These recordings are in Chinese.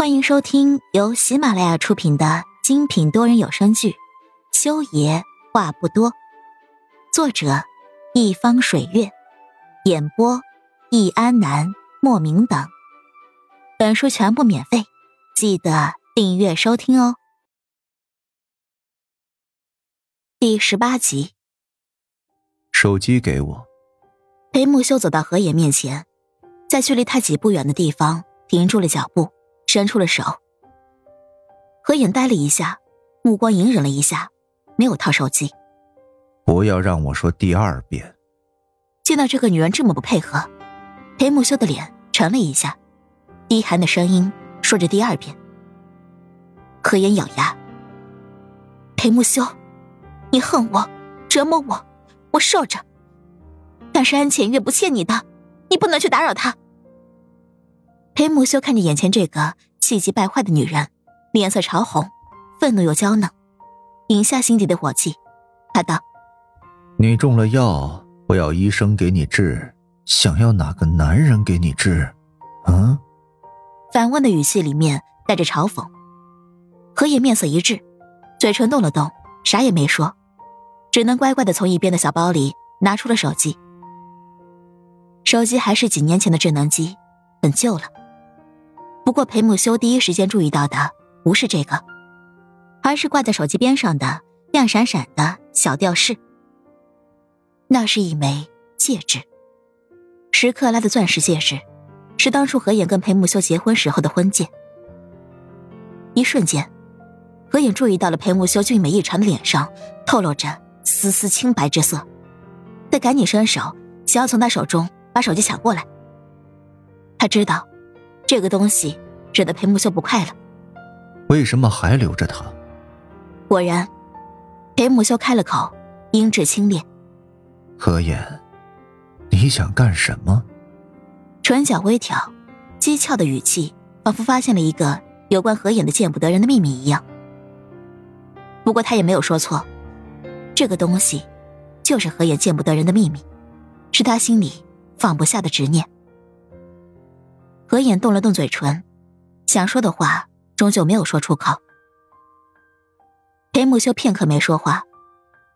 欢迎收听由喜马拉雅出品的精品多人有声剧《修爷话不多》，作者一方水月，演播易安南、莫名等。本书全部免费，记得订阅收听哦。第十八集，手机给我。裴木修走到何野面前，在距离他几步远的地方停住了脚步。伸出了手，何影呆了一下，目光隐忍了一下，没有掏手机。不要让我说第二遍。见到这个女人这么不配合，裴木修的脸沉了一下，低寒的声音说着第二遍。何言咬牙：“裴木修，你恨我，折磨我，我受着。但是安浅月不欠你的，你不能去打扰她。”裴木修看着眼前这个气急败坏的女人，脸色潮红，愤怒又娇嫩，引下心底的火气，他道：“你中了药，我要医生给你治，想要哪个男人给你治？嗯？”反问的语气里面带着嘲讽。何野面色一滞，嘴唇动了动，啥也没说，只能乖乖的从一边的小包里拿出了手机。手机还是几年前的智能机，很旧了。不过，裴木修第一时间注意到的不是这个，而是挂在手机边上的亮闪闪的小吊饰。那是一枚戒指，十克拉的钻石戒指，是当初何影跟裴木修结婚时候的婚戒。一瞬间，何眼注意到了裴木修俊美异常的脸上透露着丝丝清白之色，他赶紧伸手想要从他手中把手机抢过来。他知道。这个东西惹得裴木修不快了，为什么还留着他？果然，裴木修开了口，音质清冽：“何言，你想干什么？”唇角微挑，讥诮的语气仿佛发现了一个有关何眼的见不得人的秘密一样。不过他也没有说错，这个东西就是何眼见不得人的秘密，是他心里放不下的执念。何眼动了动嘴唇，想说的话终究没有说出口。裴木修片刻没说话，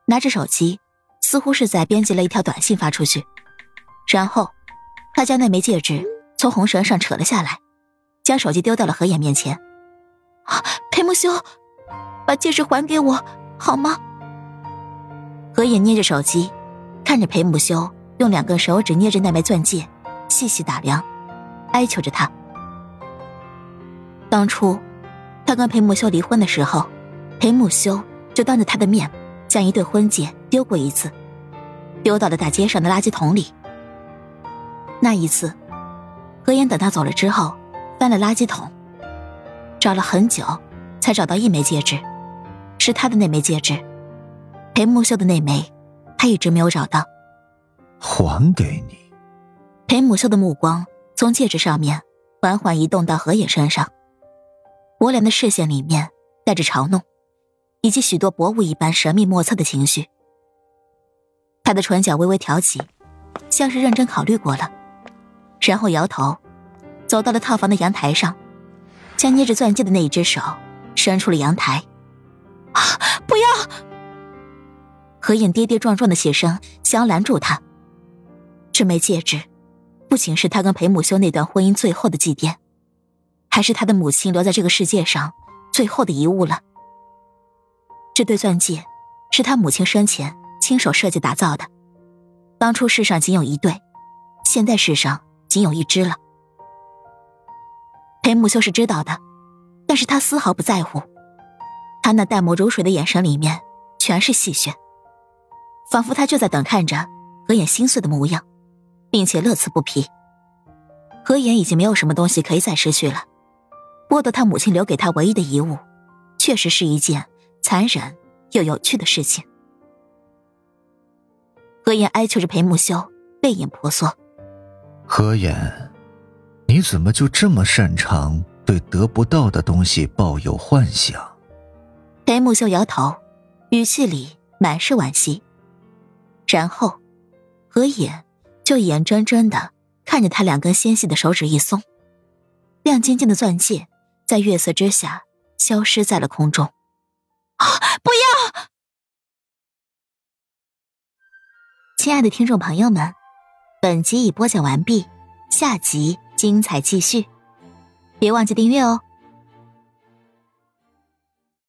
拿着手机，似乎是在编辑了一条短信发出去。然后，他将那枚戒指从红绳上扯了下来，将手机丢到了何眼面前。裴木修，把戒指还给我好吗？何眼捏着手机，看着裴木修用两根手指捏着那枚钻戒，细细打量。哀求着他。当初，他跟裴木修离婚的时候，裴木修就当着他的面将一对婚戒丢过一次，丢到了大街上的垃圾桶里。那一次，何言等他走了之后，翻了垃圾桶，找了很久，才找到一枚戒指，是他的那枚戒指。裴木修的那枚，他一直没有找到。还给你。裴木修的目光。从戒指上面缓缓移动到何野身上，薄凉的视线里面带着嘲弄，以及许多薄雾一般神秘莫测的情绪。他的唇角微微挑起，像是认真考虑过了，然后摇头，走到了套房的阳台上，将捏着钻戒的那一只手伸出了阳台。啊！不要！何影跌跌撞撞的起身，想要拦住他。这枚戒指。不仅是他跟裴木修那段婚姻最后的祭奠，还是他的母亲留在这个世界上最后的遗物了。这对钻戒是他母亲生前亲手设计打造的，当初世上仅有一对，现在世上仅有一只了。裴木修是知道的，但是他丝毫不在乎，他那淡漠如水的眼神里面全是戏谑，仿佛他就在等看着何眼心碎的模样。并且乐此不疲。何言已经没有什么东西可以再失去了，剥夺他母亲留给他唯一的遗物，确实是一件残忍又有趣的事情。何言哀求着裴木修，泪眼婆娑。何言，你怎么就这么擅长对得不到的东西抱有幻想？裴木修摇头，语气里满是惋惜。然后，何言。就眼睁睁的看着他两根纤细的手指一松，亮晶晶的钻戒在月色之下消失在了空中。啊！不要！亲爱的听众朋友们，本集已播讲完毕，下集精彩继续，别忘记订阅哦。